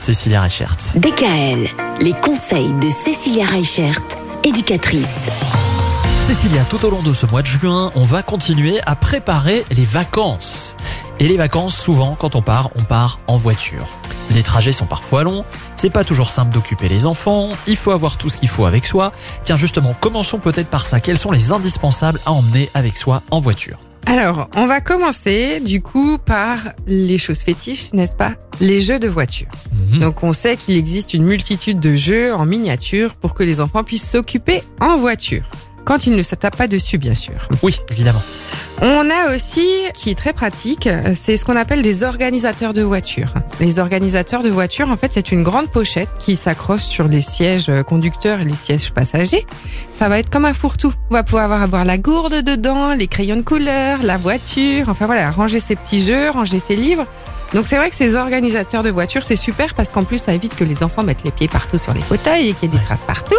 Cécilia Reichert. DKL, les conseils de Cécilia Reichert, éducatrice. Cécilia, tout au long de ce mois de juin, on va continuer à préparer les vacances. Et les vacances, souvent, quand on part, on part en voiture. Les trajets sont parfois longs, c'est pas toujours simple d'occuper les enfants, il faut avoir tout ce qu'il faut avec soi. Tiens, justement, commençons peut-être par ça. Quels sont les indispensables à emmener avec soi en voiture? Alors, on va commencer du coup par les choses fétiches, n'est-ce pas? Les jeux de voiture. Mhm. Donc on sait qu'il existe une multitude de jeux en miniature pour que les enfants puissent s'occuper en voiture. Quand ils ne se tapent pas dessus, bien sûr. Oui, évidemment. On a aussi, qui est très pratique, c'est ce qu'on appelle des organisateurs de voitures. Les organisateurs de voitures, en fait, c'est une grande pochette qui s'accroche sur les sièges conducteurs et les sièges passagers. Ça va être comme un fourre-tout. On va pouvoir avoir, avoir la gourde dedans, les crayons de couleur, la voiture, enfin voilà, ranger ses petits jeux, ranger ses livres. Donc c'est vrai que ces organisateurs de voitures, c'est super parce qu'en plus, ça évite que les enfants mettent les pieds partout sur les fauteuils et qu'il y ait des traces partout.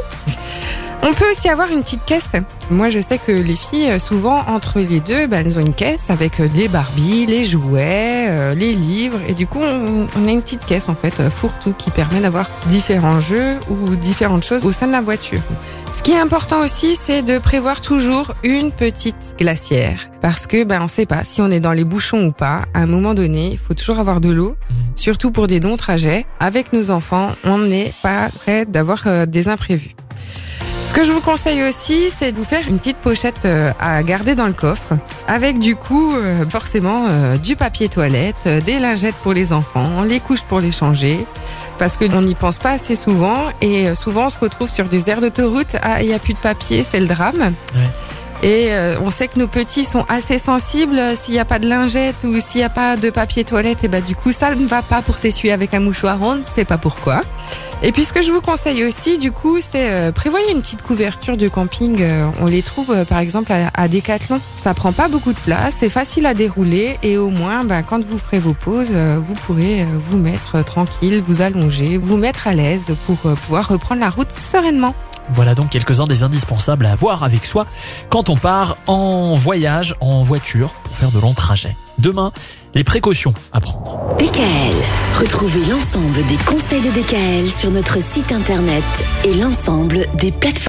On peut aussi avoir une petite caisse. Moi, je sais que les filles, souvent, entre les deux, ben, elles ont une caisse avec euh, les Barbies, les jouets, euh, les livres. Et du coup, on, on a une petite caisse, en fait, euh, fourre-tout, qui permet d'avoir différents jeux ou différentes choses au sein de la voiture. Ce qui est important aussi, c'est de prévoir toujours une petite glacière. Parce que, ben, on sait pas si on est dans les bouchons ou pas. À un moment donné, il faut toujours avoir de l'eau. Surtout pour des longs trajets. Avec nos enfants, on n'est pas prêt d'avoir euh, des imprévus. Ce que je vous conseille aussi, c'est de vous faire une petite pochette euh, à garder dans le coffre, avec du coup euh, forcément euh, du papier toilette, des lingettes pour les enfants, les couches pour les changer, parce qu'on n'y pense pas assez souvent, et souvent on se retrouve sur des aires d'autoroute, ah il n'y a plus de papier, c'est le drame. Et euh, on sait que nos petits sont assez sensibles. S'il n'y a pas de lingette ou s'il n'y a pas de papier toilette, et ben du coup ça ne va pas pour s'essuyer avec un mouchoir. On ne sait pas pourquoi. Et puis ce que je vous conseille aussi, du coup, c'est euh, prévoyez une petite couverture de camping. euh, on les trouve euh, par exemple à, à Decathlon. Ça prend pas beaucoup de place, c'est facile à dérouler et au moins, ben, quand vous ferez vos pauses, euh, vous pourrez vous mettre tranquille, vous allonger, vous mettre à l'aise pour pouvoir reprendre la route sereinement. Voilà donc quelques-uns des indispensables à avoir avec soi quand on part en voyage en voiture pour faire de longs trajets. Demain, les précautions à prendre. DKL, retrouvez l'ensemble des conseils de DKL sur notre site internet et l'ensemble des plateformes.